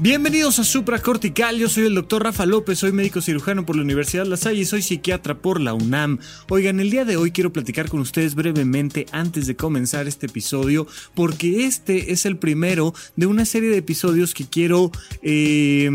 Bienvenidos a Supracortical, yo soy el doctor Rafa López, soy médico cirujano por la Universidad La Salle y soy psiquiatra por la UNAM. Oigan, el día de hoy quiero platicar con ustedes brevemente antes de comenzar este episodio, porque este es el primero de una serie de episodios que quiero eh,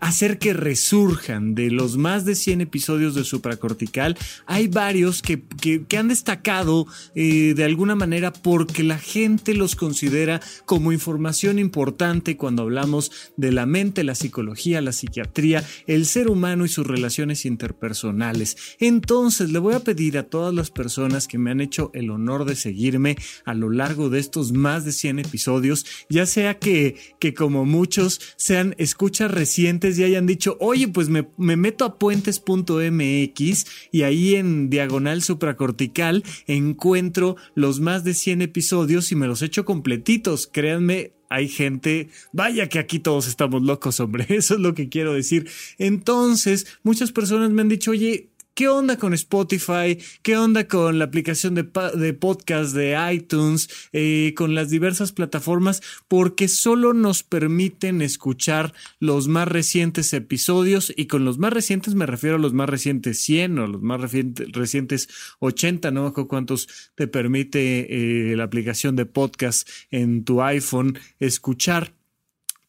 hacer que resurjan. De los más de 100 episodios de Supracortical, hay varios que, que, han destacado eh, de alguna manera porque la gente los considera como información importante cuando hablamos de de la mente, la psicología, la psiquiatría, el ser humano y sus relaciones interpersonales. Entonces le voy a pedir a todas las personas que me han hecho el honor de seguirme a lo largo de estos más de 100 episodios, ya sea que, que como muchos sean escuchas recientes y hayan dicho, oye, pues me, me meto a puentes.mx y ahí en diagonal supracortical encuentro los más de 100 episodios y me los echo completitos. Créanme, hay gente, vaya que aquí todos estamos locos, hombre, eso es lo que quiero decir. Entonces, muchas personas me han dicho, oye, ¿Qué onda con Spotify? ¿Qué onda con la aplicación de, podcast de iTunes? Eh, con las diversas plataformas, porque solo nos permiten escuchar los más recientes episodios y con los más recientes me refiero a los más recientes 100 o los más recientes 80, no cuántos te permite eh, la aplicación de podcast en tu iPhone escuchar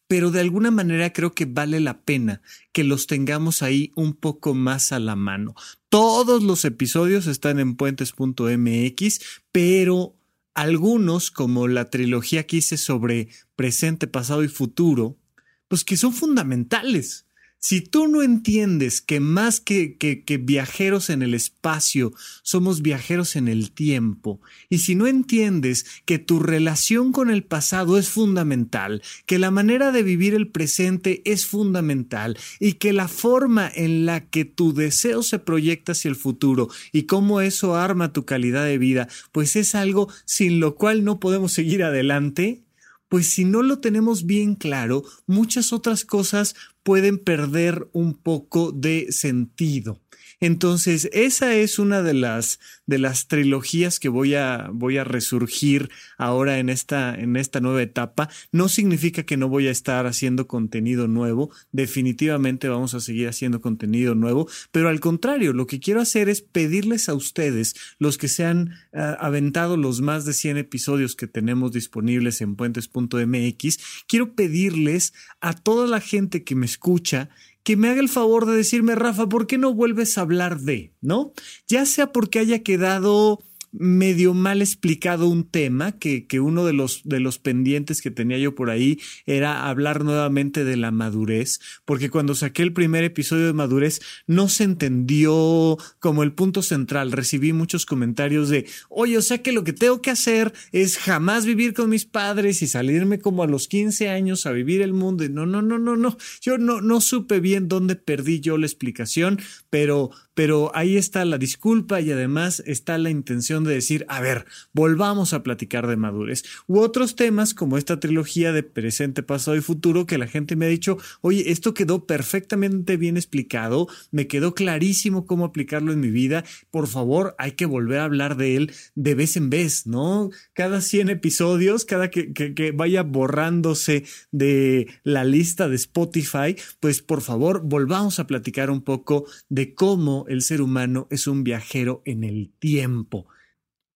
pero de alguna manera creo que vale la pena que los tengamos ahí un poco más a la mano. Todos los episodios están en puentes.mx, pero algunos, como la trilogía que hice sobre presente, pasado y futuro, pues que son fundamentales. Si tú no entiendes que más que, que, viajeros en el espacio, somos viajeros en el tiempo, y si no entiendes que tu relación con el pasado es fundamental, que la manera de vivir el presente es fundamental, y que la forma en la que tu deseo se proyecta hacia el futuro y cómo eso arma tu calidad de vida, pues es algo sin lo cual no podemos seguir adelante, pues si no lo tenemos bien claro, muchas otras cosas pueden perder un poco de sentido. Entonces, esa es una de las, de las trilogías que voy a, voy a resurgir ahora en esta, en esta nueva etapa. No significa que no voy a estar haciendo contenido nuevo. Definitivamente vamos a seguir haciendo contenido nuevo. Pero al contrario, lo que quiero hacer es pedirles a ustedes, los que se han ah, aventado los más de 100 episodios que tenemos disponibles en puentes.mx, quiero pedirles a toda la gente que me escucha que me haga el favor de decirme, Rafa, ¿por qué no vuelves a hablar de? ¿No? Ya sea porque haya quedado medio mal explicado un tema, que, que, uno de los, de los pendientes que tenía yo por ahí era hablar nuevamente de la madurez, porque cuando saqué el primer episodio de madurez no se entendió como el punto central. Recibí muchos comentarios de, oye, o sea que lo que tengo que hacer es jamás vivir con mis padres y salirme como a los 15 años a vivir el mundo. Y no, no, no, no, no. Yo no, no supe bien dónde perdí yo la explicación, pero pero ahí está la disculpa y además está la intención de decir, a ver, volvamos a platicar de madurez. U otros temas como esta trilogía de presente, pasado y futuro que la gente me ha dicho, oye, esto quedó perfectamente bien explicado, me quedó clarísimo cómo aplicarlo en mi vida, por favor, hay que volver a hablar de él de vez en vez, ¿no? Cada 100 episodios, cada que, que vaya borrándose de la lista de Spotify, pues por favor, volvamos a platicar un poco de cómo el ser humano es un viajero en el tiempo.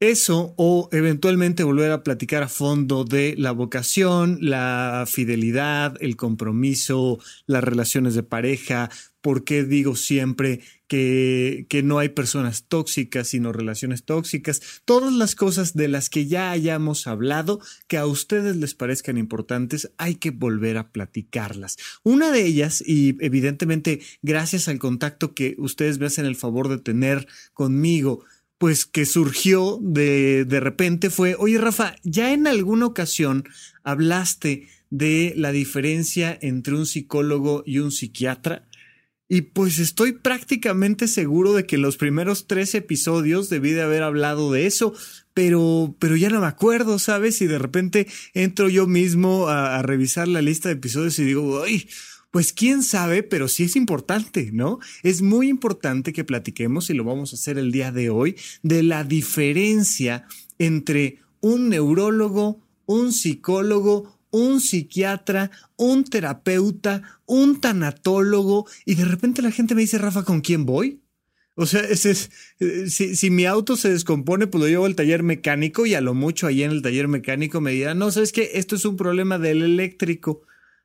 Eso o eventualmente volver a platicar a fondo de la vocación, la fidelidad, el compromiso, las relaciones de pareja, por qué digo siempre que, que, no hay personas tóxicas, sino relaciones tóxicas, todas las cosas de las que ya hayamos hablado, que a ustedes les parezcan importantes, hay que volver a platicarlas. Una de ellas, y evidentemente gracias al contacto que ustedes me hacen el favor de tener conmigo, pues que surgió de, de repente fue, oye Rafa, ya en alguna ocasión hablaste de la diferencia entre un psicólogo y un psiquiatra. Y pues estoy prácticamente seguro de que los primeros tres episodios debí de haber hablado de eso, pero, pero ya no me acuerdo, ¿sabes? Y de repente entro yo mismo a, a revisar la lista de episodios y digo, ay, Pues quién sabe, pero sí es importante, ¿no? Es muy importante que platiquemos, y lo vamos a hacer el día de hoy, de la diferencia entre un neurólogo, un psicólogo, un psiquiatra, un terapeuta, un tanatólogo, y de repente la gente me dice, Rafa, ¿con quién voy? O sea, ese es, eh, si, si, mi auto se descompone, pues lo llevo al taller mecánico y a lo mucho ahí en el taller mecánico me dirán, no, sabes que esto es un problema del eléctrico.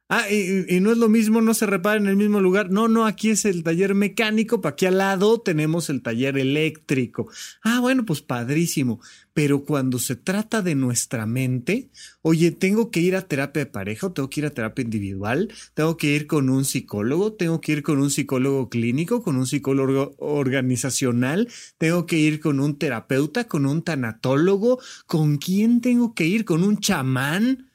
Ah, y, no es lo mismo, no se repara en el mismo lugar. No, no, aquí es el taller mecánico, para aquí al lado tenemos el taller eléctrico. Ah, bueno, pues padrísimo. Pero cuando se trata de nuestra mente, oye, tengo que ir a terapia de pareja, o tengo que ir a terapia individual, tengo que ir con un psicólogo, tengo que ir con un psicólogo clínico, con un psicólogo organizacional, tengo que ir con un terapeuta, con un tanatólogo, ¿con quién tengo que ir? ¿Con un chamán?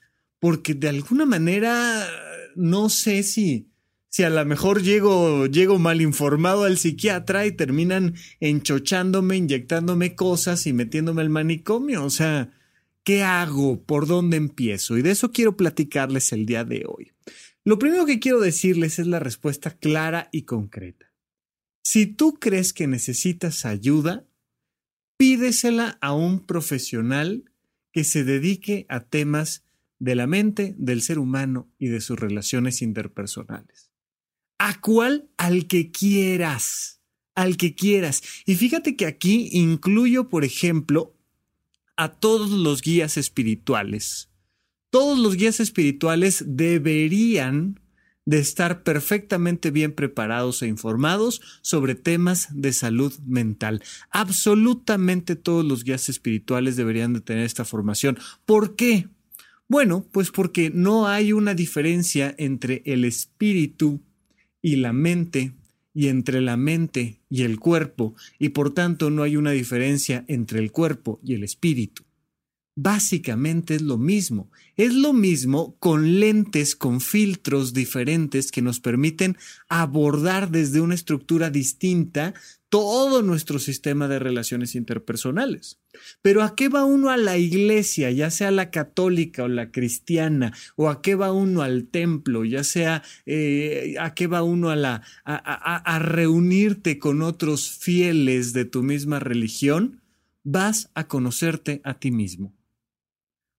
Porque de alguna manera no sé si, si a lo mejor llego, llego mal informado al psiquiatra y terminan enchochándome, inyectándome cosas y metiéndome al manicomio. O sea, ¿qué hago? ¿Por dónde empiezo? Y de eso quiero platicarles el día de hoy. Lo primero que quiero decirles es la respuesta clara y concreta. Si tú crees que necesitas ayuda, pídesela a un profesional que se dedique a temas de la mente, del ser humano y de sus relaciones interpersonales. ¿A cuál? Al que quieras, al que quieras. Y fíjate que aquí incluyo, por ejemplo, a todos los guías espirituales. Todos los guías espirituales deberían de estar perfectamente bien preparados e informados sobre temas de salud mental. Absolutamente todos los guías espirituales deberían de tener esta formación. ¿Por qué? Bueno, pues porque no hay una diferencia entre el espíritu y la mente y entre la mente y el cuerpo, y por tanto no hay una diferencia entre el cuerpo y el espíritu. Básicamente es lo mismo. Es lo mismo con lentes, con filtros diferentes que nos permiten abordar desde una estructura distinta todo nuestro sistema de relaciones interpersonales. Pero ¿a qué va uno a la iglesia, ya sea la católica o la cristiana? ¿O a qué va uno al templo, ya sea eh, a qué va uno a, la, a reunirte con otros fieles de tu misma religión? Vas a conocerte a ti mismo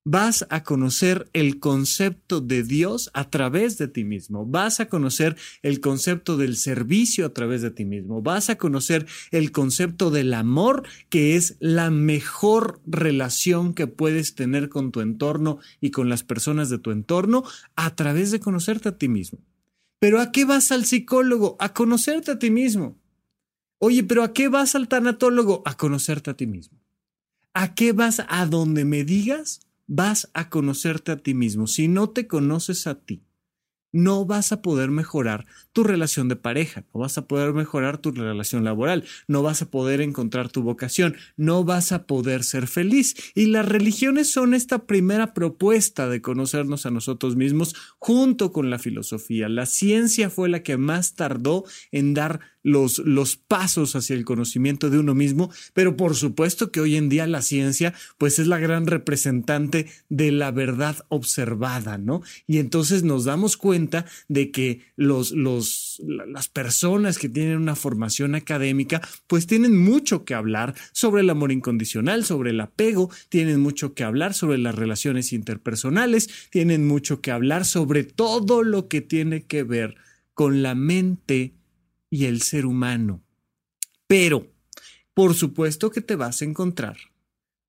vas a conocer el concepto de Dios a través de ti mismo, vas a conocer el concepto del servicio a través de ti mismo, vas a conocer el concepto del amor, que es la mejor relación que puedes tener con tu entorno y con las personas de tu entorno a través de conocerte a ti mismo. Pero ¿a qué vas al psicólogo? A conocerte a ti mismo. Oye, pero ¿a qué vas al tanatólogo? A conocerte a ti mismo. ¿A qué vas a donde me digas? Vas a conocerte a ti mismo. Si no te conoces a ti, no vas a poder mejorar tu relación de pareja, no vas a poder mejorar tu relación laboral, no vas a poder encontrar tu vocación, no vas a poder ser feliz. Y las religiones son esta primera propuesta de conocernos a nosotros mismos junto con la filosofía. La ciencia fue la que más tardó en dar los, los pasos hacia el conocimiento de uno mismo, pero por supuesto que hoy en día la ciencia pues es la gran representante de la verdad observada, ¿no? Y entonces nos damos cuenta de que los, los, las personas que tienen una formación académica pues tienen mucho que hablar sobre el amor incondicional, sobre el apego, tienen mucho que hablar sobre las relaciones interpersonales, tienen mucho que hablar sobre todo lo que tiene que ver con la mente y el ser humano. Pero, por supuesto que te vas a encontrar,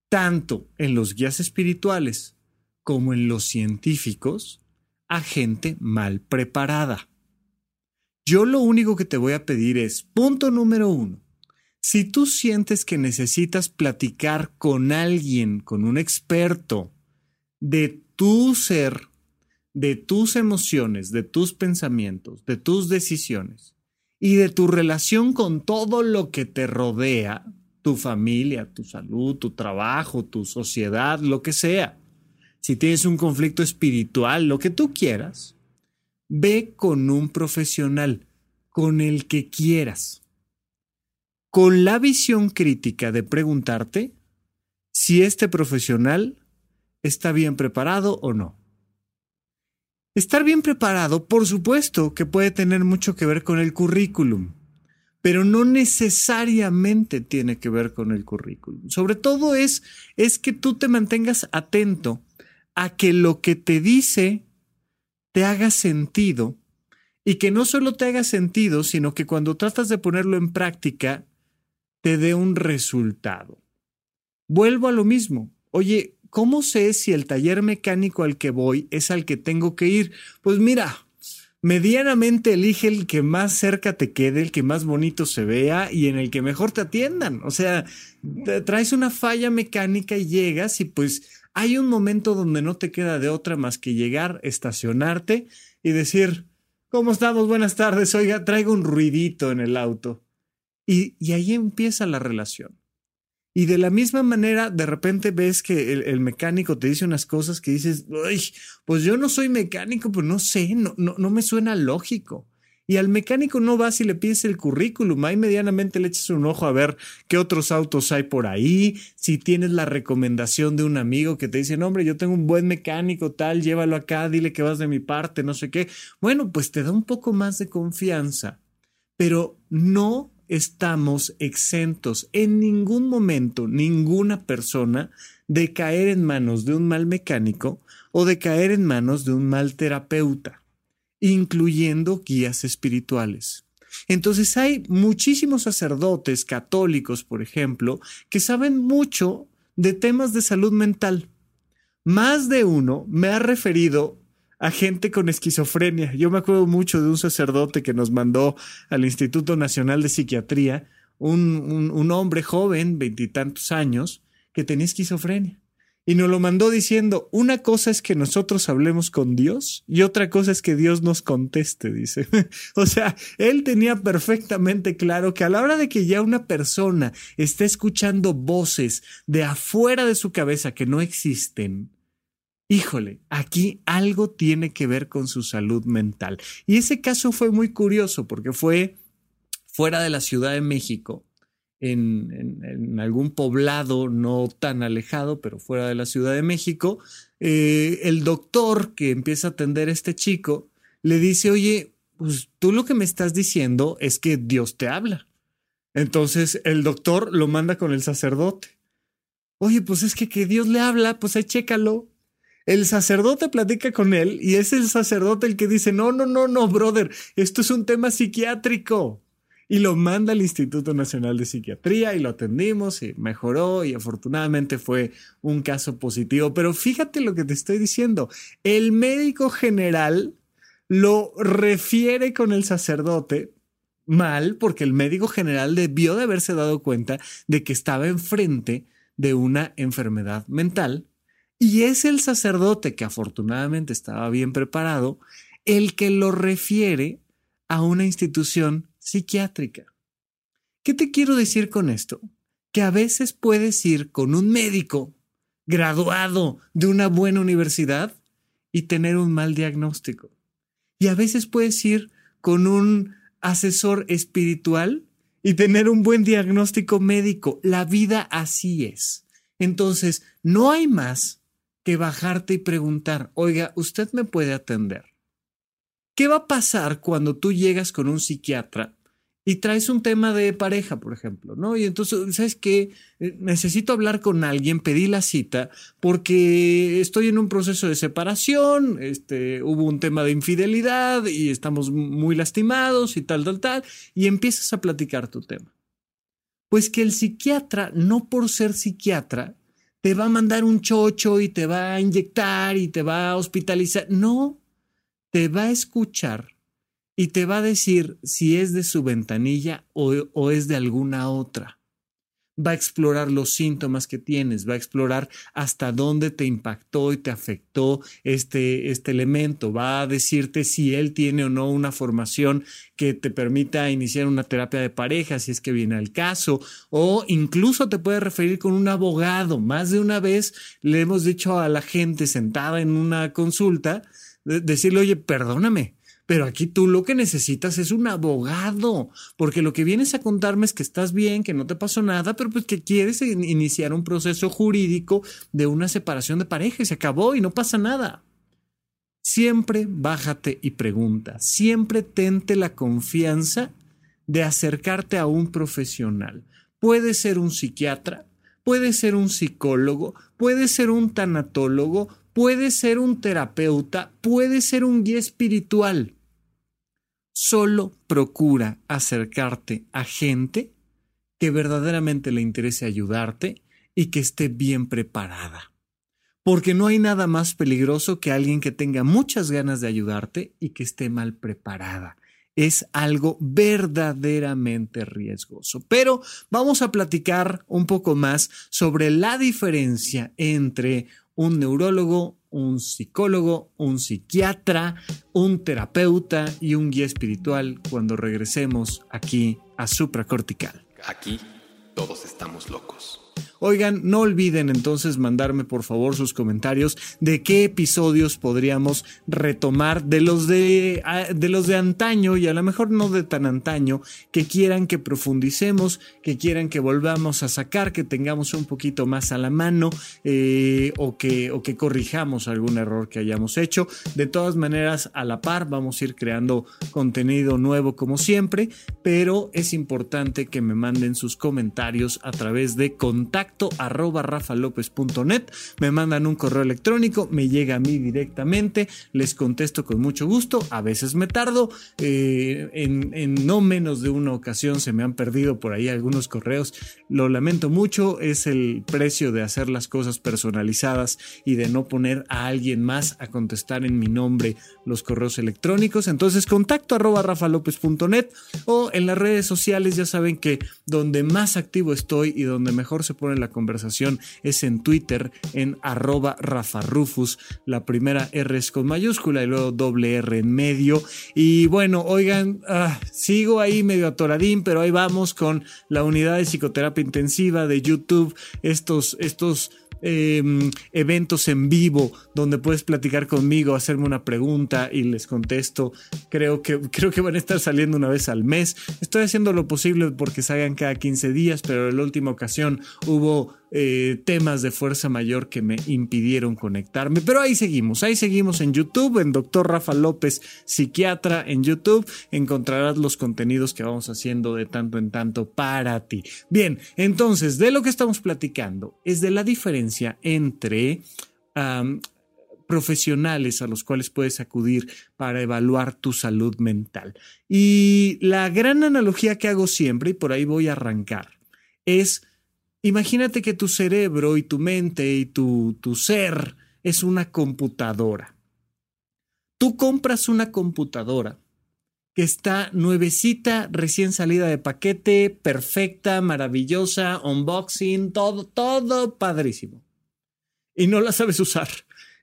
tanto en los guías espirituales como en los científicos, a gente mal preparada. Yo lo único que te voy a pedir es, punto número uno, si tú sientes que necesitas platicar con alguien, con un experto de tu ser, de tus emociones, de tus pensamientos, de tus decisiones, y de tu relación con todo lo que te rodea, tu familia, tu salud, tu trabajo, tu sociedad, lo que sea. Si tienes un conflicto espiritual, lo que tú quieras, ve con un profesional, con el que quieras, con la visión crítica de preguntarte si este profesional está bien preparado o no. Estar bien preparado, por supuesto, que puede tener mucho que ver con el currículum, pero no necesariamente tiene que ver con el currículum. Sobre todo es, es que tú te mantengas atento a que lo que te dice te haga sentido y que no solo te haga sentido, sino que cuando tratas de ponerlo en práctica, te dé un resultado. Vuelvo a lo mismo. Oye, ¿cómo sé si el taller mecánico al que voy es al que tengo que ir? Pues mira, medianamente elige el que más cerca te quede, el que más bonito se vea y en el que mejor te atiendan. O sea, traes una falla mecánica y llegas y pues hay un momento donde no te queda de otra más que llegar, estacionarte y decir, ¿cómo estamos? Buenas tardes, oiga, traigo un ruidito en el auto. Y, y ahí empieza la relación. Y de la misma manera, de repente ves que el, mecánico te dice unas cosas que dices, pues yo no soy mecánico, pues no sé, no, no, no me suena lógico. Y al mecánico no vas y le pides el currículum, ahí medianamente le echas un ojo a ver qué otros autos hay por ahí, si tienes la recomendación de un amigo que te dice, hombre, yo tengo un buen mecánico tal, llévalo acá, dile que vas de mi parte, no sé qué. Bueno, pues te da un poco más de confianza, pero no estamos exentos en ningún momento, ninguna persona, de caer en manos de un mal mecánico o de caer en manos de un mal terapeuta incluyendo guías espirituales. Entonces hay muchísimos sacerdotes católicos, por ejemplo, que saben mucho de temas de salud mental. Más de uno me ha referido a gente con esquizofrenia. Yo me acuerdo mucho de un sacerdote que nos mandó al Instituto Nacional de Psiquiatría, un, un hombre joven, veintitantos años, que tenía esquizofrenia y nos lo mandó diciendo, una cosa es que nosotros hablemos con Dios y otra cosa es que Dios nos conteste, dice. o sea, él tenía perfectamente claro que a la hora de que ya una persona está escuchando voces de afuera de su cabeza que no existen, híjole, aquí algo tiene que ver con su salud mental. Y ese caso fue muy curioso porque fue fuera de la Ciudad de México en, algún poblado no tan alejado, pero fuera de la Ciudad de México, eh, el doctor que empieza a atender a este chico le dice, oye, pues tú lo que me estás diciendo es que Dios te habla. Entonces el doctor lo manda con el sacerdote. Oye, pues es que que Dios le habla, pues ahí chécalo. El sacerdote platica con él y es el sacerdote el que dice, no, no, no, no, brother, esto es un tema psiquiátrico y lo manda al Instituto Nacional de Psiquiatría y lo atendimos y mejoró y afortunadamente fue un caso positivo. Pero fíjate lo que te estoy diciendo. El médico general lo refiere con el sacerdote mal porque el médico general debió de haberse dado cuenta de que estaba enfrente de una enfermedad mental y es el sacerdote que afortunadamente estaba bien preparado el que lo refiere a una institución psiquiátrica. ¿Qué te quiero decir con esto? Que a veces puedes ir con un médico graduado de una buena universidad y tener un mal diagnóstico. Y a veces puedes ir con un asesor espiritual y tener un buen diagnóstico médico. La vida así es. Entonces, no hay más que bajarte y preguntar, oiga, ¿usted me puede atender? ¿Qué va a pasar cuando tú llegas con un psiquiatra y traes un tema de pareja, por ejemplo, ¿no? Y entonces, ¿sabes qué? Eh, necesito hablar con alguien, pedí la cita porque estoy en un proceso de separación, este, hubo un tema de infidelidad y estamos muy lastimados y tal, tal, tal, y empiezas a platicar tu tema. Pues que el psiquiatra, no por ser psiquiatra, te va a mandar un chocho y te va a inyectar y te va a hospitalizar. No, te va a escuchar y te va a decir si es de su ventanilla o, es de alguna otra. Va a explorar los síntomas que tienes, va a explorar hasta dónde te impactó y te afectó este, este elemento, va a decirte si él tiene o no una formación que te permita iniciar una terapia de pareja, si es que viene al caso, o incluso te puede referir con un abogado. Más de una vez le hemos dicho a la gente sentada en una consulta, decirle, oye, perdóname, pero aquí tú lo que necesitas es un abogado, porque lo que vienes a contarme es que estás bien, que no te pasó nada, pero pues que quieres iniciar un proceso jurídico de una separación de pareja se acabó y no pasa nada. siempre bájate y pregunta, siempre tente la confianza de acercarte a un profesional. Puede ser un psiquiatra, puede ser un psicólogo, puede ser un tanatólogo, puede ser un terapeuta, puede ser un guía espiritual. Solo procura acercarte a gente que verdaderamente le interese ayudarte y que esté bien preparada. Porque no hay nada más peligroso que alguien que tenga muchas ganas de ayudarte y que esté mal preparada es algo verdaderamente riesgoso. Pero vamos a platicar un poco más sobre la diferencia entre un neurólogo, un psicólogo, un psiquiatra, un terapeuta y un guía espiritual cuando regresemos aquí a supracortical. Aquí todos estamos locos. Oigan, no olviden entonces mandarme por favor sus comentarios de qué episodios podríamos retomar de los de, de los de antaño y a lo mejor no de tan antaño, que quieran que profundicemos, que quieran que volvamos a sacar, que tengamos un poquito más a la mano eh, o, que, o que corrijamos algún error que hayamos hecho. De todas maneras, a la par vamos a ir creando contenido nuevo como siempre, pero es importante que me manden sus comentarios a través de contacto arroba rafalopez.net, me mandan un correo electrónico, me llega a mí directamente, les contesto con mucho gusto, a veces me tardo, eh, en, no menos de una ocasión se me han perdido por ahí algunos correos, lo lamento mucho, es el precio de hacer las cosas personalizadas y de no poner a alguien más a contestar en mi nombre los correos electrónicos, entonces contacto arroba rafalopez.net o en las redes sociales ya saben que donde más activo estoy y donde mejor se pone la conversación es en Twitter en arroba rafarufus. La primera R es con mayúscula y luego doble R en medio. Y bueno, oigan, ah, sigo ahí medio atoradín, pero ahí vamos con la unidad de psicoterapia intensiva de YouTube. Estos, estos Em, eventos en vivo donde puedes platicar conmigo, hacerme una pregunta y les contesto. Creo que, creo que van a estar saliendo una vez al mes. Estoy haciendo lo posible porque salgan cada 15 días, pero en la última ocasión hubo eh, temas de fuerza mayor que me impidieron conectarme. Pero ahí seguimos, ahí seguimos en YouTube, en Doctor Rafa López, psiquiatra en YouTube. Encontrarás los contenidos que vamos haciendo de tanto en tanto para ti. Bien, entonces, de lo que estamos platicando es de la diferencia entre... profesionales a los cuales puedes acudir para evaluar tu salud mental. Y la gran analogía que hago siempre, y por ahí voy a arrancar, es Imagínate que tu cerebro y tu mente y tu, tu ser es una computadora. Tú compras una computadora que está nuevecita, recién salida de paquete, perfecta, maravillosa, unboxing, todo, todo padrísimo. Y no la sabes usar.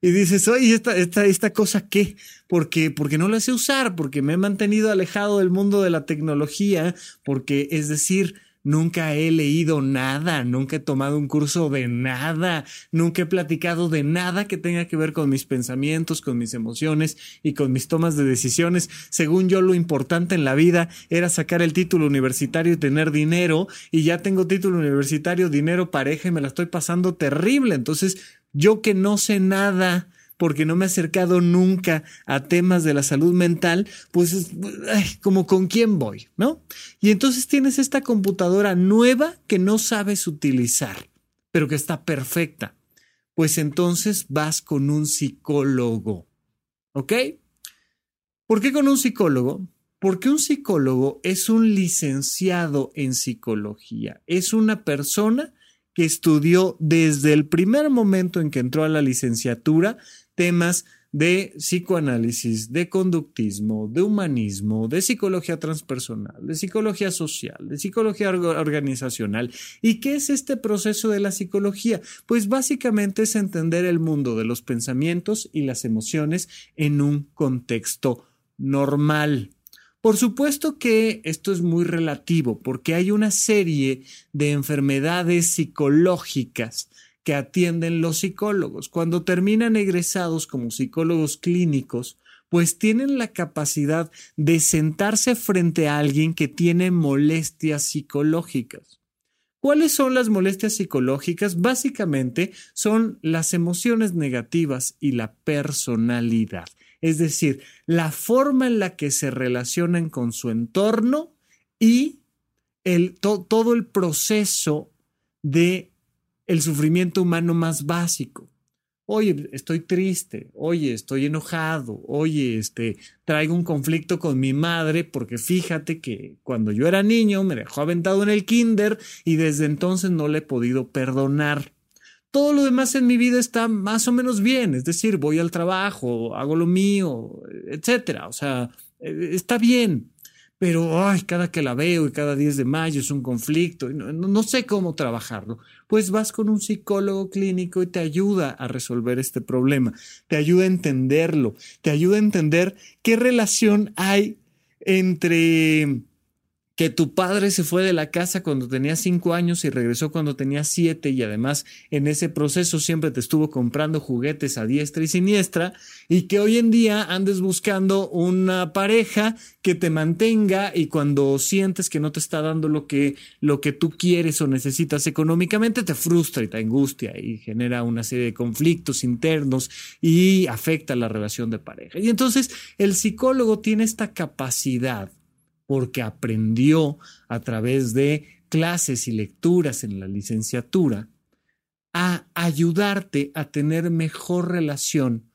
Y dices, oye, ¿esta, esta, esta cosa qué? Porque, porque no la sé usar, porque me he mantenido alejado del mundo de la tecnología, porque es decir, Nunca he leído nada, nunca he tomado un curso de nada, nunca he platicado de nada que tenga que ver con mis pensamientos, con mis emociones y con mis tomas de decisiones. Según yo, lo importante en la vida era sacar el título universitario y tener dinero, y ya tengo título universitario, dinero, pareja y me la estoy pasando terrible. Entonces, yo que no sé nada, porque no me he acercado nunca a temas de la salud mental, pues como con quién voy, ¿no? Y entonces tienes esta computadora nueva que no sabes utilizar, pero que está perfecta. Pues entonces vas con un psicólogo, ¿ok? ¿Por qué con un psicólogo? Porque un psicólogo es un licenciado en psicología, es una persona que estudió desde el primer momento en que entró a la licenciatura temas de psicoanálisis, de conductismo, de humanismo, de psicología transpersonal, de psicología social, de psicología organizacional. ¿Y qué es este proceso de la psicología? Pues básicamente es entender el mundo de los pensamientos y las emociones en un contexto normal. Por supuesto que esto es muy relativo porque hay una serie de enfermedades psicológicas que atienden los psicólogos. Cuando terminan egresados como psicólogos clínicos, pues tienen la capacidad de sentarse frente a alguien que tiene molestias psicológicas. ¿Cuáles son las molestias psicológicas? Básicamente son las emociones negativas y la personalidad. Es decir, la forma en la que se relacionan con su entorno y el, todo el proceso de el sufrimiento humano más básico. Oye, estoy triste, oye, estoy enojado, oye, este, traigo un conflicto con mi madre porque fíjate que cuando yo era niño me dejó aventado en el kinder y desde entonces no le he podido perdonar. Todo lo demás en mi vida está más o menos bien, es decir, voy al trabajo, hago lo mío, etcétera, o sea, eh, está bien pero ay, cada que la veo y cada 10 de mayo es un conflicto, no, no, sé cómo trabajarlo. Pues vas con un psicólogo clínico y te ayuda a resolver este problema, te ayuda a entenderlo, te ayuda a entender qué relación hay entre que tu padre se fue de la casa cuando tenía cinco años y regresó cuando tenía siete y además en ese proceso siempre te estuvo comprando juguetes a diestra y siniestra y que hoy en día andes buscando una pareja que te mantenga y cuando sientes que no te está dando lo que, lo que tú quieres o necesitas económicamente te frustra y te angustia y genera una serie de conflictos internos y afecta la relación de pareja. Y entonces el psicólogo tiene esta capacidad porque aprendió a través de clases y lecturas en la licenciatura a ayudarte a tener mejor relación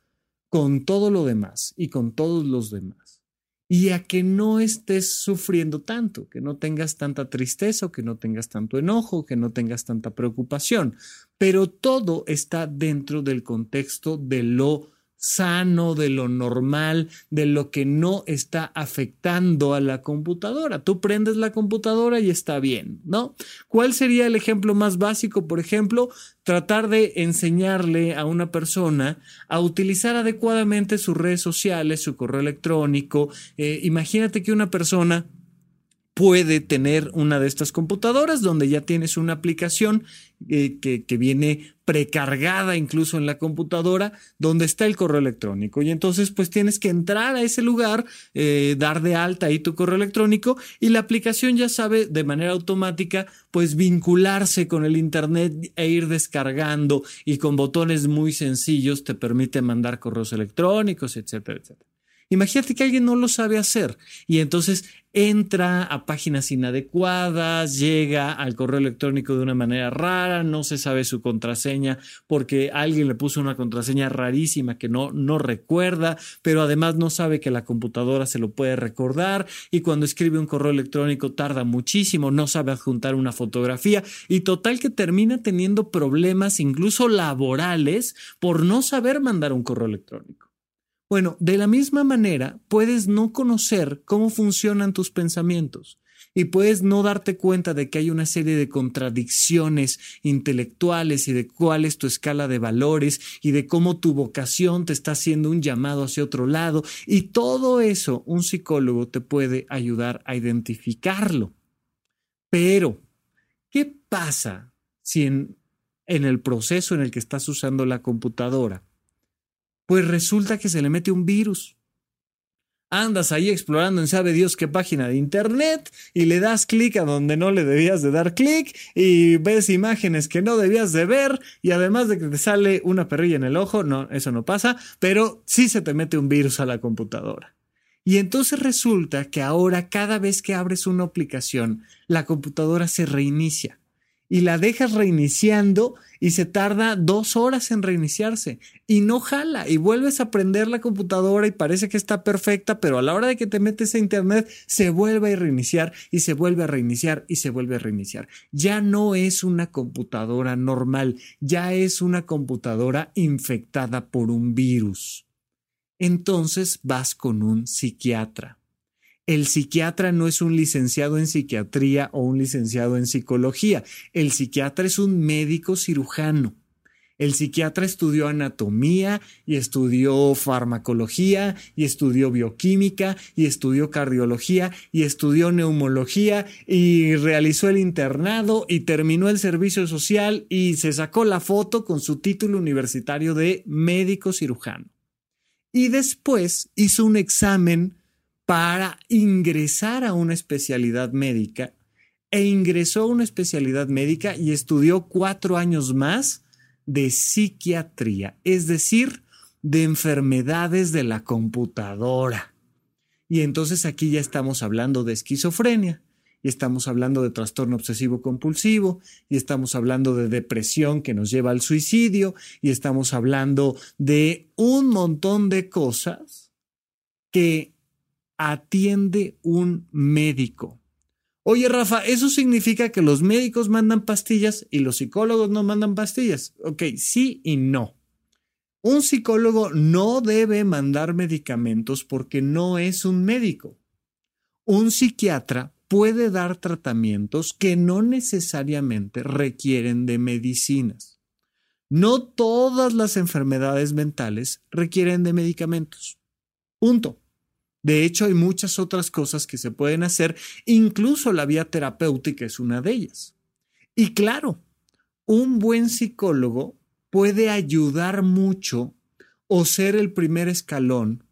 con todo lo demás y con todos los demás. Y a que no estés sufriendo tanto, que no tengas tanta tristeza, que no tengas tanto enojo, que no tengas tanta preocupación. Pero todo está dentro del contexto de lo sano, de lo normal, de lo que no está afectando a la computadora. Tú prendes la computadora y está bien, ¿no? ¿Cuál sería el ejemplo más básico? Por ejemplo, tratar de enseñarle a una persona a utilizar adecuadamente sus redes sociales, su correo electrónico. Eh, imagínate que una persona puede tener una de estas computadoras donde ya tienes una aplicación eh, que, viene precargada incluso en la computadora donde está el correo electrónico. Y entonces pues tienes que entrar a ese lugar eh, dar de alta ahí tu correo electrónico y la aplicación ya sabe de manera automática pues vincularse con el internet e ir descargando y con botones muy sencillos te permite mandar correos electrónicos etcétera etcétera Imagínate que alguien no lo sabe hacer. Y entonces entra a páginas inadecuadas, llega al correo electrónico de una manera rara, no se sabe su contraseña porque alguien le puso una contraseña rarísima que no, no recuerda, pero además no sabe que la computadora se lo puede recordar. Y cuando escribe un correo electrónico tarda muchísimo, no sabe adjuntar una fotografía. Y total que termina teniendo problemas incluso laborales por no saber mandar un correo electrónico. Bueno, de la misma manera, puedes no conocer cómo funcionan tus pensamientos y puedes no darte cuenta de que hay una serie de contradicciones intelectuales y de cuál es tu escala de valores y de cómo tu vocación te está haciendo un llamado hacia otro lado y todo eso un psicólogo te puede ayudar a identificarlo. Pero, ¿qué pasa si en, en el proceso en el que estás usando la computadora pues resulta que se le mete un virus. Andas ahí explorando en sabe Dios qué página de internet y le das clic a donde no le debías de dar clic y ves imágenes que no debías de ver y además de que te sale una perrilla en el ojo, no, eso no pasa, pero sí se te mete un virus a la computadora. Y entonces resulta que ahora cada vez que abres una aplicación, la computadora se reinicia y la dejas reiniciando y se tarda dos horas en reiniciarse y no jala y vuelves a prender la computadora y parece que está perfecta, pero a la hora de que te metes a internet se vuelve a reiniciar y se vuelve a reiniciar y se vuelve a reiniciar. Ya no es una computadora normal, ya es una computadora infectada por un virus. Entonces vas con un psiquiatra el psiquiatra no es un licenciado en psiquiatría o un licenciado en psicología. El psiquiatra es un médico cirujano. El psiquiatra estudió anatomía y estudió farmacología y estudió bioquímica y estudió cardiología y estudió neumología y realizó el internado y terminó el servicio social y se sacó la foto con su título universitario de médico cirujano. Y después hizo un examen para ingresar a una especialidad médica e ingresó a una especialidad médica y estudió cuatro años más de psiquiatría, es decir, de enfermedades de la computadora. Y entonces aquí ya estamos hablando de esquizofrenia, y estamos hablando de trastorno obsesivo compulsivo, y estamos hablando de depresión que nos lleva al suicidio, y estamos hablando de un montón de cosas que atiende un médico. Oye, Rafa, ¿eso significa que los médicos mandan pastillas y los psicólogos no mandan pastillas? Ok, sí y no. Un psicólogo no debe mandar medicamentos porque no es un médico. Un psiquiatra puede dar tratamientos que no necesariamente requieren de medicinas. No todas las enfermedades mentales requieren de medicamentos. Punto. De hecho, hay muchas otras cosas que se pueden hacer, incluso la vía terapéutica es una de ellas. Y claro, un buen psicólogo puede ayudar mucho o ser el primer escalón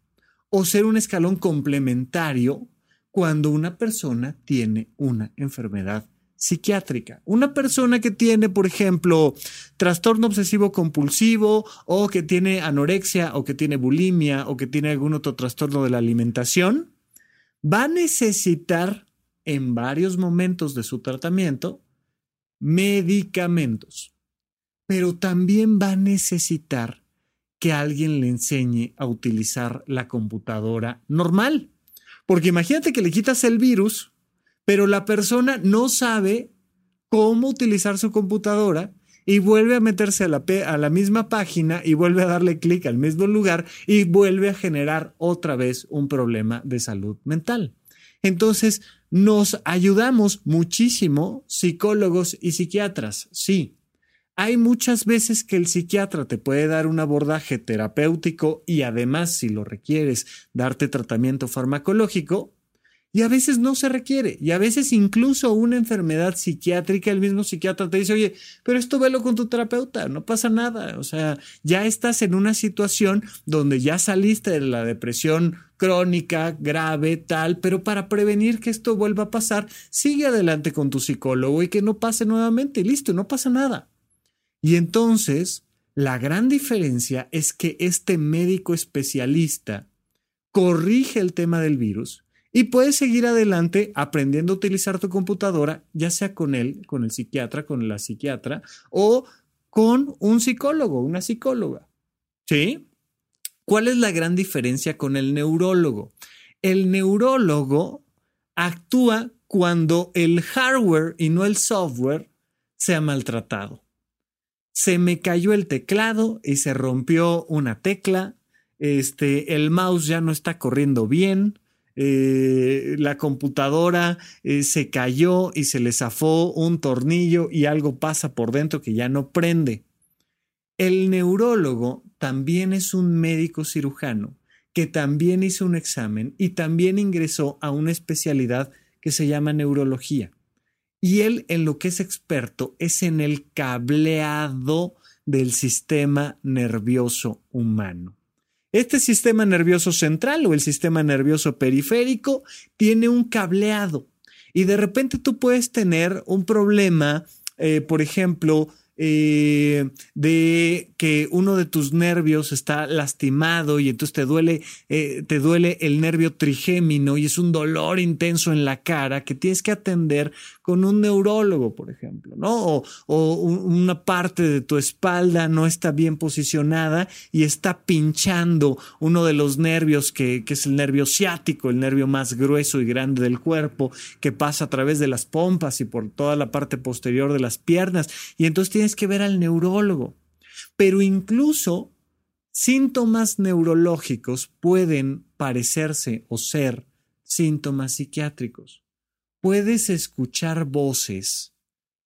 o ser un escalón complementario cuando una persona tiene una enfermedad psiquiátrica. Una persona que tiene, por ejemplo, trastorno obsesivo compulsivo o que tiene anorexia o que tiene bulimia o que tiene algún otro trastorno de la alimentación, va a necesitar en varios momentos de su tratamiento medicamentos, pero también va a necesitar que alguien le enseñe a utilizar la computadora normal. Porque imagínate que le quitas el virus pero la persona no sabe cómo utilizar su computadora y vuelve a meterse a la, a la misma página y vuelve a darle clic al mismo lugar y vuelve a generar otra vez un problema de salud mental. Entonces, nos ayudamos muchísimo psicólogos y psiquiatras, sí. Hay muchas veces que el psiquiatra te puede dar un abordaje terapéutico y además, si lo requieres, darte tratamiento farmacológico, y a veces no se requiere. Y a veces incluso una enfermedad psiquiátrica, el mismo psiquiatra te dice, oye, pero esto velo con tu terapeuta, no pasa nada. O sea, ya estás en una situación donde ya saliste de la depresión crónica, grave, tal, pero para prevenir que esto vuelva a pasar, sigue adelante con tu psicólogo y que no pase nuevamente. Listo, no pasa nada. Y entonces, la gran diferencia es que este médico especialista corrige el tema del virus y puedes seguir adelante aprendiendo a utilizar tu computadora, ya sea con él, con el psiquiatra, con la psiquiatra o con un psicólogo, una psicóloga. ¿Sí? ¿Cuál es la gran diferencia con el neurólogo? El neurólogo actúa cuando el hardware y no el software se ha maltratado. Se me cayó el teclado y se rompió una tecla. Este, el mouse ya no está corriendo bien eh, la computadora eh, se cayó y se le zafó un tornillo y algo pasa por dentro que ya no prende. El neurólogo también es un médico cirujano que también hizo un examen y también ingresó a una especialidad que se llama neurología. Y él en lo que es experto es en el cableado del sistema nervioso humano. Este sistema nervioso central o el sistema nervioso periférico tiene un cableado y de repente tú puedes tener un problema, eh, por ejemplo, eh, de que uno de tus nervios está lastimado y entonces te duele, eh, te duele el nervio trigémino y es un dolor intenso en la cara que tienes que atender con un neurólogo, por ejemplo, ¿no? O, una parte de tu espalda no está bien posicionada y está pinchando uno de los nervios que, es el nervio ciático, el nervio más grueso y grande del cuerpo, que pasa a través de las pompas y por toda la parte posterior de las piernas. Y entonces tienes que ver al neurólogo. Pero incluso síntomas neurológicos pueden parecerse o ser síntomas psiquiátricos. Puedes escuchar voces,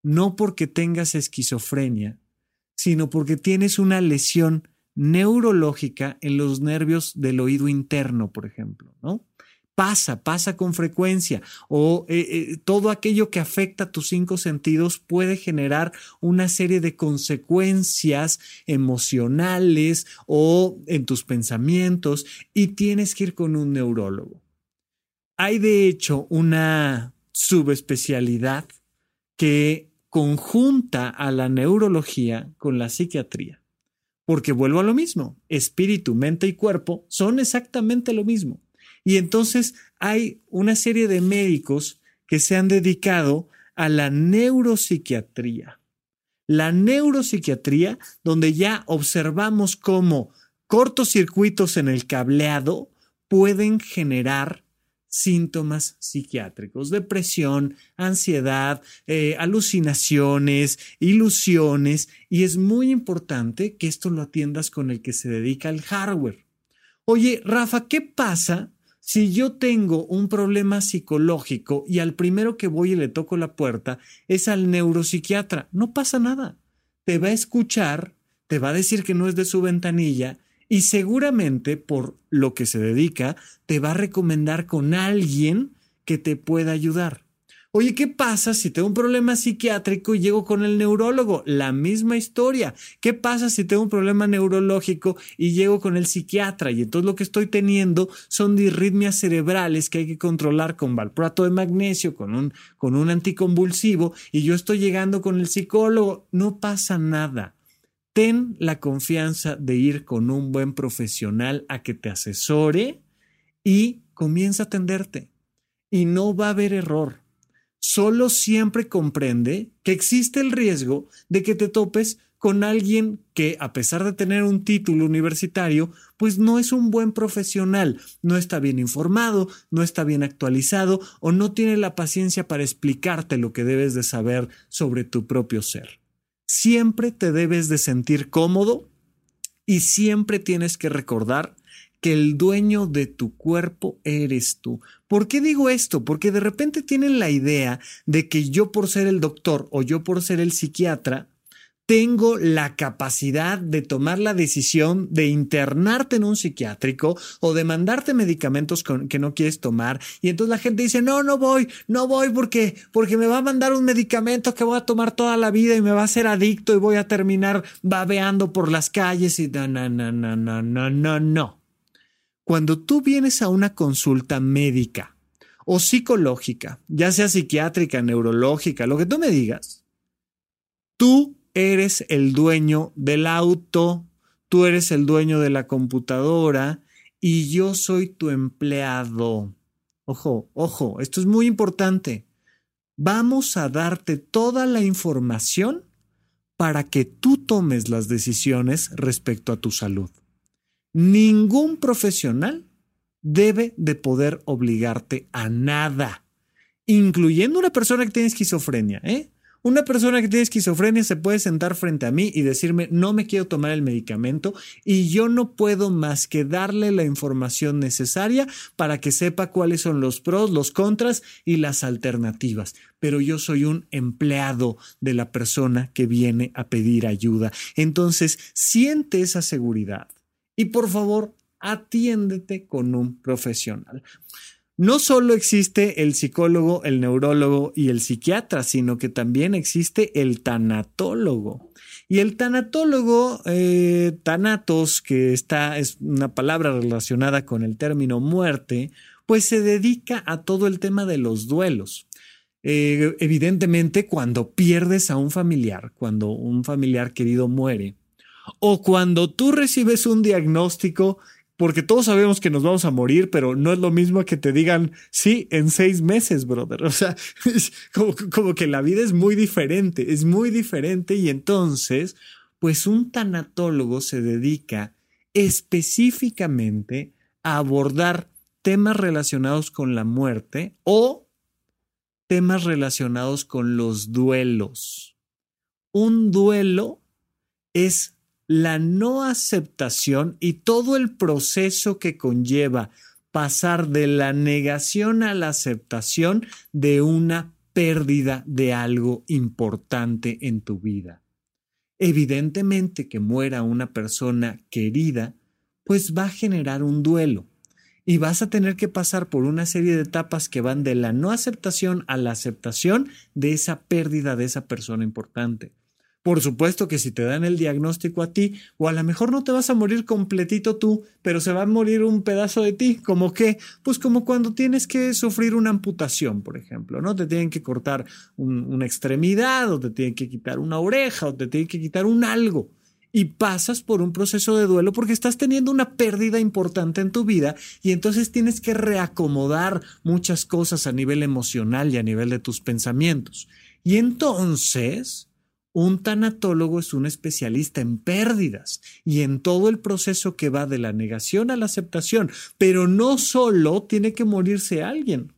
no porque tengas esquizofrenia, sino porque tienes una lesión neurológica en los nervios del oído interno, por ejemplo, ¿no? pasa, pasa con frecuencia o eh, eh, todo aquello que afecta tus cinco sentidos puede generar una serie de consecuencias emocionales o en tus pensamientos y tienes que ir con un neurólogo. Hay de hecho una subespecialidad que conjunta a la neurología con la psiquiatría porque vuelvo a lo mismo, espíritu, mente y cuerpo son exactamente lo mismo. Y entonces hay una serie de médicos que se han dedicado a la neuropsiquiatría. La neuropsiquiatría, donde ya observamos cómo cortocircuitos en el cableado pueden generar síntomas psiquiátricos, depresión, ansiedad, eh, alucinaciones, ilusiones, y es muy importante que esto lo atiendas con el que se dedica al hardware. Oye, Rafa, ¿qué pasa si yo tengo un problema psicológico y al primero que voy y le toco la puerta es al neuropsiquiatra? No pasa nada. Te va a escuchar, te va a decir que no es de su ventanilla y seguramente por lo que se dedica te va a recomendar con alguien que te pueda ayudar. Oye, ¿qué pasa si tengo un problema psiquiátrico y llego con el neurólogo? La misma historia. ¿Qué pasa si tengo un problema neurológico y llego con el psiquiatra? Y entonces lo que estoy teniendo son disritmias cerebrales que hay que controlar con valproato de magnesio, con un, con un anticonvulsivo, y yo estoy llegando con el psicólogo. No pasa nada ten la confianza de ir con un buen profesional a que te asesore y comienza a atenderte. Y no va a haber error. Solo siempre comprende que existe el riesgo de que te topes con alguien que, a pesar de tener un título universitario, pues no es un buen profesional, no está bien informado, no está bien actualizado o no tiene la paciencia para explicarte lo que debes de saber sobre tu propio ser siempre te debes de sentir cómodo y siempre tienes que recordar que el dueño de tu cuerpo eres tú. ¿Por qué digo esto? Porque de repente tienen la idea de que yo por ser el doctor o yo por ser el psiquiatra, tengo la capacidad de tomar la decisión de internarte en un psiquiátrico o de mandarte medicamentos que no quieres tomar. Y entonces la gente dice, no, no voy, no voy porque, porque me va a mandar un medicamento que voy a tomar toda la vida y me va a hacer adicto y voy a terminar babeando por las calles y no, no, no, no, no, no, no, no. Cuando tú vienes a una consulta médica o psicológica, ya sea psiquiátrica, neurológica, lo que tú me digas, tú eres el dueño del auto, tú eres el dueño de la computadora y yo soy tu empleado. Ojo, ojo, esto es muy importante. Vamos a darte toda la información para que tú tomes las decisiones respecto a tu salud. Ningún profesional debe de poder obligarte a nada, incluyendo una persona que tiene esquizofrenia, ¿eh? Una persona que tiene esquizofrenia se puede sentar frente a mí y decirme no me quiero tomar el medicamento y yo no puedo más que darle la información necesaria para que sepa cuáles son los pros, los contras y las alternativas. Pero yo soy un empleado de la persona que viene a pedir ayuda. Entonces, siente esa seguridad y por favor, atiéndete con un profesional no solo existe el psicólogo, el neurólogo y el psiquiatra, sino que también existe el tanatólogo. Y el tanatólogo, eh, tanatos, que está, es una palabra relacionada con el término muerte, pues se dedica a todo el tema de los duelos. Eh, evidentemente, cuando pierdes a un familiar, cuando un familiar querido muere, o cuando tú recibes un diagnóstico porque todos sabemos que nos vamos a morir, pero no es lo mismo que te digan, sí, en seis meses, brother. O sea, es como, como que la vida es muy diferente, es muy diferente y entonces, pues un tanatólogo se dedica específicamente a abordar temas relacionados con la muerte o temas relacionados con los duelos. Un duelo es la no aceptación y todo el proceso que conlleva pasar de la negación a la aceptación de una pérdida de algo importante en tu vida. Evidentemente que muera una persona querida, pues va a generar un duelo y vas a tener que pasar por una serie de etapas que van de la no aceptación a la aceptación de esa pérdida de esa persona importante. Por supuesto que si te dan el diagnóstico a ti, o a lo mejor no te vas a morir completito tú, pero se va a morir un pedazo de ti, como que, pues como cuando tienes que sufrir una amputación, por ejemplo, ¿no? Te tienen que cortar una extremidad, o te tienen que quitar una oreja, o te tienen que quitar un algo. y pasas por un proceso de duelo porque estás teniendo una pérdida importante en tu vida y entonces tienes que reacomodar muchas cosas a nivel emocional y a nivel de tus pensamientos. Y entonces, un tanatólogo es un especialista en pérdidas y en todo el proceso que va de la negación a la aceptación, pero no solo tiene que morirse alguien.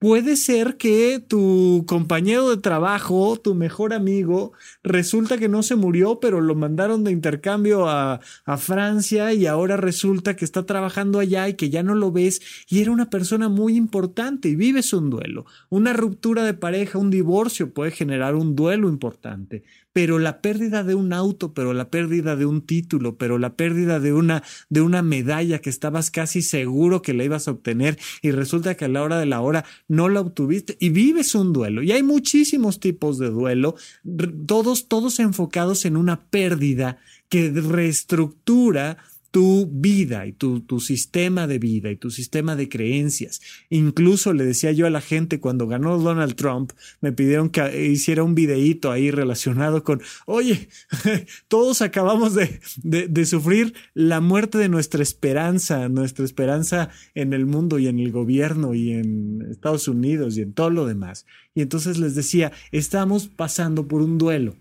Puede ser que tu compañero de trabajo, tu mejor amigo, resulta que no se murió, pero lo mandaron de intercambio a, Francia y ahora resulta que está trabajando allá y que ya no lo ves y era una persona muy importante y vives un duelo. Una ruptura de pareja, un divorcio puede generar un duelo importante pero la pérdida de un auto, pero la pérdida de un título, pero la pérdida de una, de una medalla que estabas casi seguro que la ibas a obtener y resulta que a la hora de la hora no la obtuviste y vives un duelo. Y hay muchísimos tipos de duelo, todos, todos enfocados en una pérdida que reestructura tu vida y tu, tu, sistema de vida y tu sistema de creencias. Incluso le decía yo a la gente cuando ganó Donald Trump, me pidieron que hiciera un videíto ahí relacionado con, oye, todos acabamos de, de, de sufrir la muerte de nuestra esperanza, nuestra esperanza en el mundo y en el gobierno y en Estados Unidos y en todo lo demás. Y entonces les decía, estamos pasando por un duelo.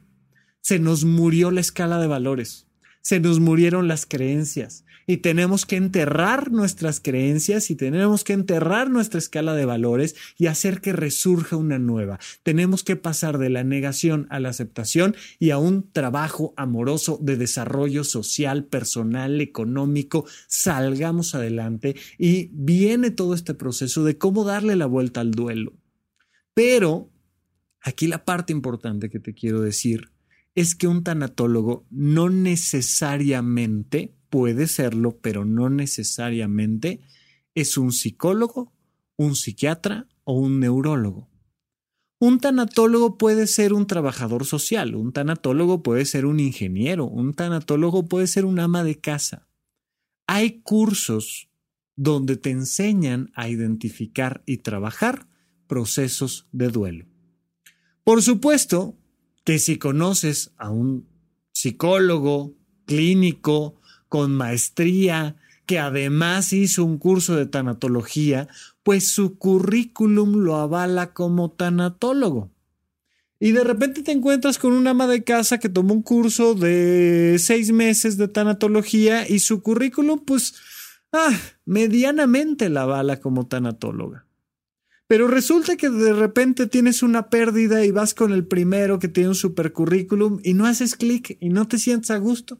Se nos murió la escala de valores se nos murieron las creencias y tenemos que enterrar nuestras creencias y tenemos que enterrar nuestra escala de valores y hacer que resurja una nueva. Tenemos que pasar de la negación a la aceptación y a un trabajo amoroso de desarrollo social, personal, económico. Salgamos adelante y viene todo este proceso de cómo darle la vuelta al duelo. Pero aquí la parte importante que te quiero decir es que un tanatólogo no necesariamente puede serlo, pero no necesariamente es un psicólogo, un psiquiatra o un neurólogo. Un tanatólogo puede ser un trabajador social, un tanatólogo puede ser un ingeniero, un tanatólogo puede ser un ama de casa. Hay cursos donde te enseñan a identificar y trabajar procesos de duelo. Por supuesto, que si conoces a un psicólogo clínico con maestría, que además hizo un curso de tanatología, pues su currículum lo avala como tanatólogo. Y de repente te encuentras con una ama de casa que tomó un curso de seis meses de tanatología y su currículum, pues, ah, medianamente la avala como tanatóloga. Pero resulta que de repente tienes una pérdida y vas con el primero que tiene un super currículum y no haces clic y no te sientes a gusto.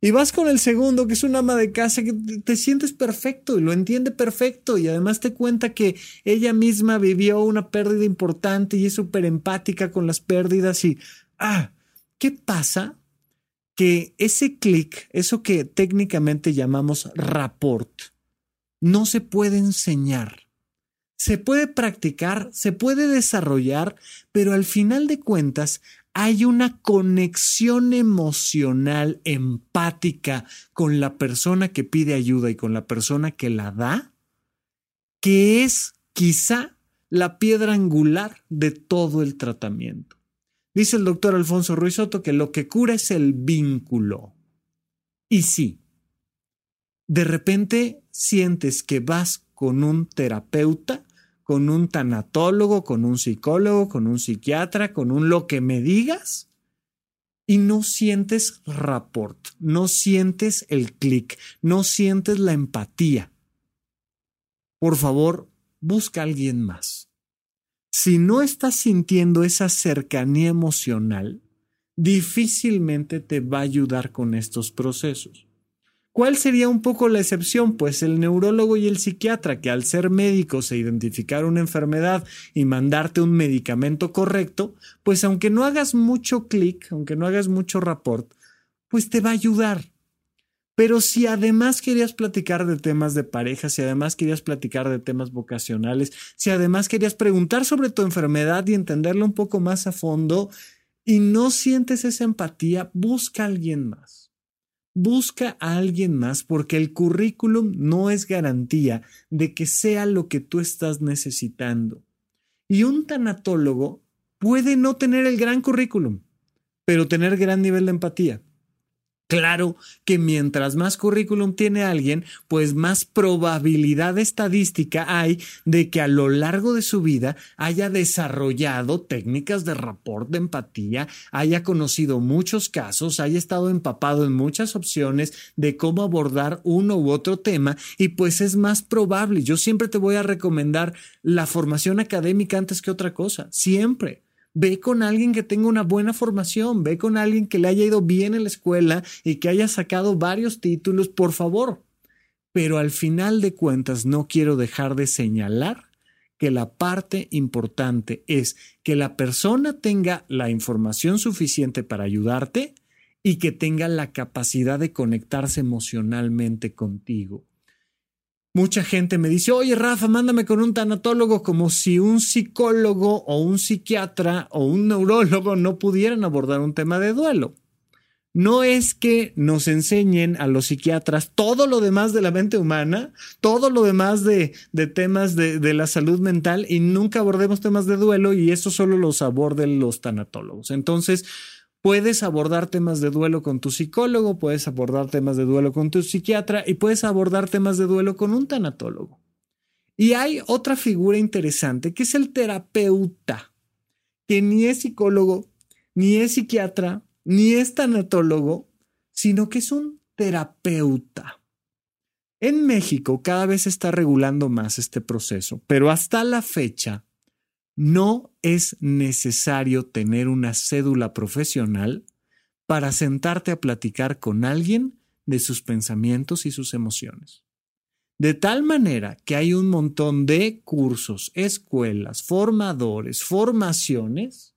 Y vas con el segundo, que es un ama de casa, que te sientes perfecto y lo entiende perfecto y además te cuenta que ella misma vivió una pérdida importante y es súper empática con las pérdidas y, ah, ¿qué pasa? Que ese clic, eso que técnicamente llamamos rapport, no se puede enseñar se puede practicar, se puede desarrollar, pero al final de cuentas hay una conexión emocional, empática con la persona que pide ayuda y con la persona que la da, que es quizá la piedra angular de todo el tratamiento. Dice el doctor Alfonso Ruiz Soto que lo que cura es el vínculo. Y sí, de repente sientes que vas con un terapeuta con un tanatólogo, con un psicólogo, con un psiquiatra, con un lo que me digas y no sientes rapport, no sientes el clic, no sientes la empatía. Por favor, busca a alguien más. Si no estás sintiendo esa cercanía emocional, difícilmente te va a ayudar con estos procesos. ¿Cuál sería un poco la excepción? Pues el neurólogo y el psiquiatra, que al ser médicos e identificar una enfermedad y mandarte un medicamento correcto, pues aunque no hagas mucho clic, aunque no hagas mucho rapport, pues te va a ayudar. Pero si además querías platicar de temas de pareja, si además querías platicar de temas vocacionales, si además querías preguntar sobre tu enfermedad y entenderlo un poco más a fondo y no sientes esa empatía, busca a alguien más Busca a alguien más porque el currículum no es garantía de que sea lo que tú estás necesitando. Y un tanatólogo puede no tener el gran currículum, pero tener gran nivel de empatía. Claro que mientras más currículum tiene alguien, pues más probabilidad estadística hay de que a lo largo de su vida haya desarrollado técnicas de rapport, de empatía, haya conocido muchos casos, haya estado empapado en muchas opciones de cómo abordar uno u otro tema y pues es más probable. Yo siempre te voy a recomendar la formación académica antes que otra cosa, siempre. Ve con alguien que tenga una buena formación, ve con alguien que le haya ido bien en la escuela y que haya sacado varios títulos, por favor. Pero al final de cuentas no quiero dejar de señalar que la parte importante es que la persona tenga la información suficiente para ayudarte y que tenga la capacidad de conectarse emocionalmente contigo. Mucha gente me dice, oye Rafa, mándame con un tanatólogo como si un psicólogo o un psiquiatra o un neurólogo no pudieran abordar un tema de duelo. No es que nos enseñen a los psiquiatras todo lo demás de la mente humana, todo lo demás de, de temas de, de, la salud mental y nunca abordemos temas de duelo y eso solo los aborden los tanatólogos. Entonces, Puedes abordar temas de duelo con tu psicólogo, puedes abordar temas de duelo con tu psiquiatra y puedes abordar temas de duelo con un tanatólogo. Y hay otra figura interesante que es el terapeuta, que ni es psicólogo, ni es psiquiatra, ni es tanatólogo, sino que es un terapeuta. En México cada vez se está regulando más este proceso, pero hasta la fecha no es necesario tener una cédula profesional para sentarte a platicar con alguien de sus pensamientos y sus emociones. De tal manera que hay un montón de cursos, escuelas, formadores, formaciones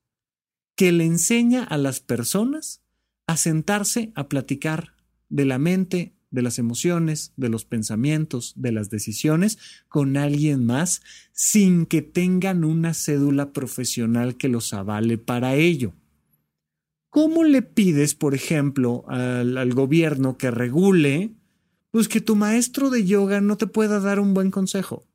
que le enseña a las personas a sentarse a platicar de la mente, de las emociones, de los pensamientos, de las decisiones con alguien más sin que tengan una cédula profesional que los avale para ello. ¿Cómo le pides, por ejemplo, al, gobierno que regule, pues que tu maestro de yoga no te pueda dar un buen consejo?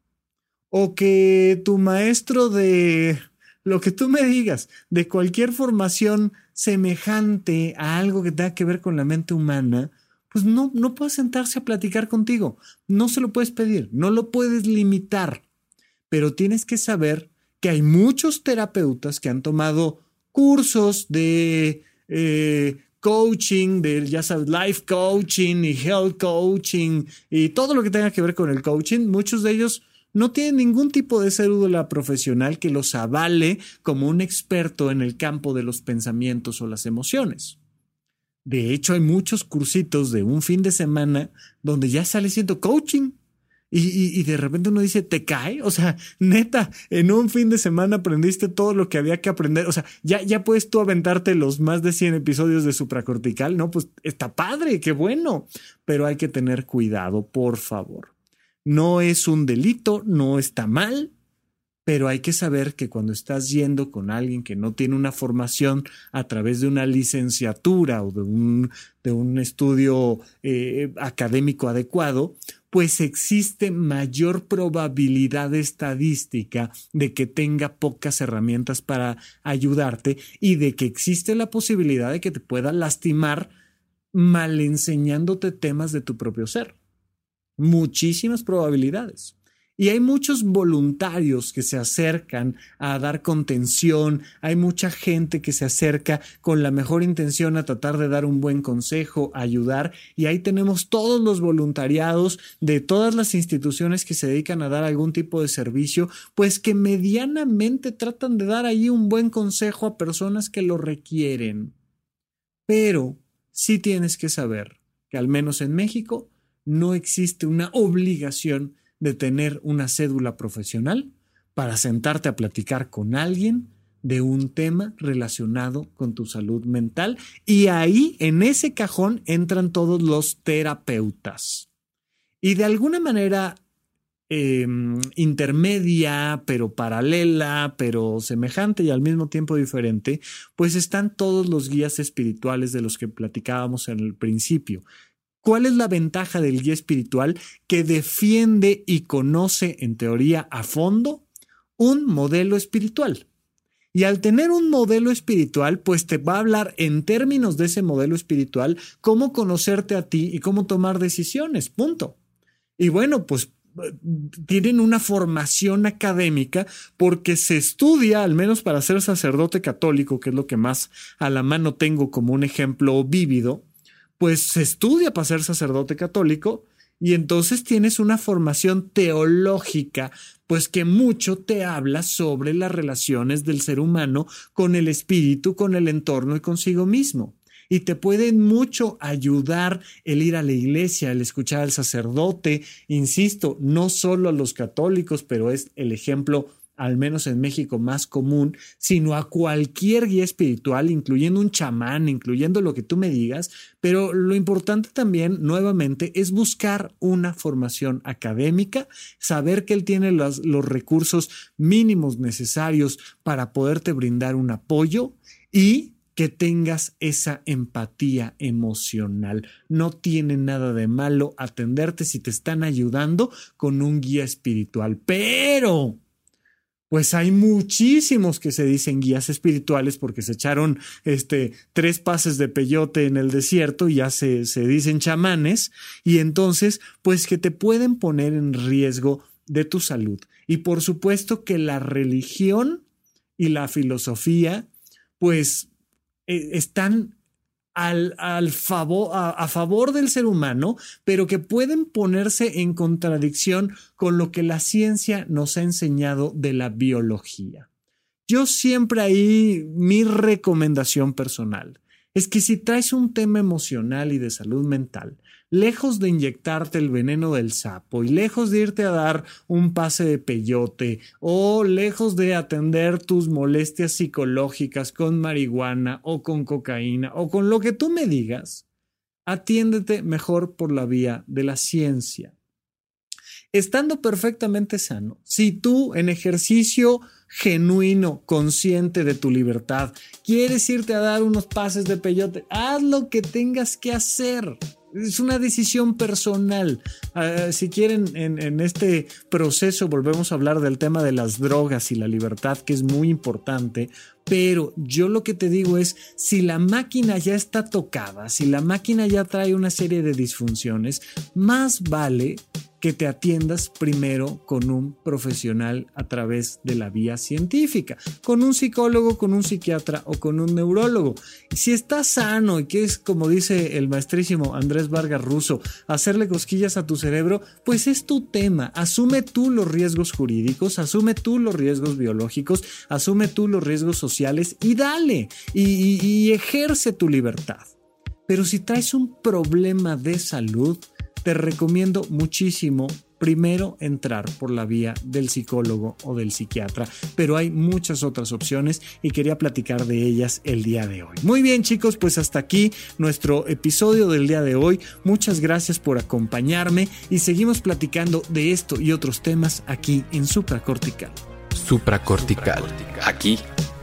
O que tu maestro de lo que tú me digas, de cualquier formación semejante a algo que tenga que ver con la mente humana, pues no, no puede sentarse a platicar contigo. No se lo puedes pedir, no lo puedes limitar. Pero tienes que saber que hay muchos terapeutas que han tomado cursos de eh, coaching, de ya sabes, life coaching y health coaching y todo lo que tenga que ver con el coaching. Muchos de ellos no tienen ningún tipo de cédula profesional que los avale como un experto en el campo de los pensamientos o las emociones. De hecho, hay muchos cursitos de un fin de semana donde ya sale siendo coaching. Y, de repente uno dice, ¿te cae? O sea, neta, en un fin de semana aprendiste todo lo que había que aprender. O sea, ya, ya puedes tú aventarte los más de 100 episodios de supracortical, ¿no? Pues está padre, qué bueno. Pero hay que tener cuidado, por favor. No es un delito, no está mal, pero hay que saber que cuando estás yendo con alguien que no tiene una formación a través de una licenciatura o de un, de un estudio eh, académico adecuado, pues existe mayor probabilidad estadística de que tenga pocas herramientas para ayudarte y de que existe la posibilidad de que te pueda lastimar mal enseñándote temas de tu propio ser. Muchísimas probabilidades. Y hay muchos voluntarios que se acercan a dar contención, hay mucha gente que se acerca con la mejor intención a tratar de dar un buen consejo, ayudar, y ahí tenemos todos los voluntariados de todas las instituciones que se dedican a dar algún tipo de servicio, pues que medianamente tratan de dar ahí un buen consejo a personas que lo requieren. Pero sí tienes que saber que al menos en México no existe una obligación de tener una cédula profesional para sentarte a platicar con alguien de un tema relacionado con tu salud mental y ahí en ese cajón entran todos los terapeutas. Y de alguna manera em, intermedia, pero paralela, pero semejante y al mismo tiempo diferente, pues están todos los guías espirituales de los que platicábamos en el principio. ¿Cuál es la ventaja del guía espiritual que defiende y conoce en teoría a fondo un modelo espiritual? Y al tener un modelo espiritual, pues te va a hablar en términos de ese modelo espiritual cómo conocerte a ti y cómo tomar decisiones, punto. Y bueno, pues tienen una formación académica porque se estudia, al menos para ser sacerdote católico, que es lo que más a la mano tengo como un ejemplo vívido, pues se estudia para ser sacerdote católico y entonces tienes una formación teológica, pues que mucho te habla sobre las relaciones del ser humano con el espíritu, con el entorno y consigo mismo. Y te pueden mucho ayudar el ir a la iglesia, el escuchar al sacerdote, insisto, no solo a los católicos, pero es el ejemplo al menos en México más común, sino a cualquier guía espiritual, incluyendo un chamán, incluyendo lo que tú me digas, pero lo importante también, nuevamente, es buscar una formación académica, saber que él tiene los, los recursos mínimos necesarios para poderte brindar un apoyo y que tengas esa empatía emocional. No tiene nada de malo atenderte si te están ayudando con un guía espiritual, pero pues hay muchísimos que se dicen guías espirituales porque se echaron este tres pases de peyote en el desierto y ya se, se dicen chamanes y entonces pues que te pueden poner en riesgo de tu salud. Y por supuesto que la religión y la filosofía pues eh, están al, al favor, a, favor del ser humano, pero que pueden ponerse en contradicción con lo que la ciencia nos ha enseñado de la biología. Yo siempre ahí mi recomendación personal es que si traes un tema emocional y de salud mental, lejos de inyectarte el veneno del sapo y lejos de irte a dar un pase de peyote o lejos de atender tus molestias psicológicas con marihuana o con cocaína o con lo que tú me digas, atiéndete mejor por la vía de la ciencia. Estando perfectamente sano, si tú en ejercicio genuino, consciente de tu libertad, quieres irte a dar unos pases de peyote, haz lo que tengas que hacer. Es una decisión personal. Ah, si quieren, en, en, este proceso volvemos a hablar del tema de las drogas y la libertad, que es muy importante. Pero yo lo que te digo es, si la máquina ya está tocada, si la máquina ya trae una serie de disfunciones, más vale que te atiendas primero con un profesional a través de la vía científica, con un psicólogo, con un psiquiatra o con un neurólogo. Si estás sano y quieres, como dice el maestrísimo Andrés Vargas Russo, hacerle cosquillas a tu cerebro, pues es tu tema. Asume tú los riesgos jurídicos, asume tú los riesgos biológicos, asume tú los riesgos sociales y dale y, y ejerce tu libertad. Pero si traes un problema de salud, te recomiendo muchísimo primero entrar por la vía del psicólogo o del psiquiatra, pero hay muchas otras opciones y quería platicar de ellas el día de hoy. Muy bien chicos, pues hasta aquí nuestro episodio del día de hoy. Muchas gracias por acompañarme y seguimos platicando de esto y otros temas aquí en Supracortical. Supracortical, aquí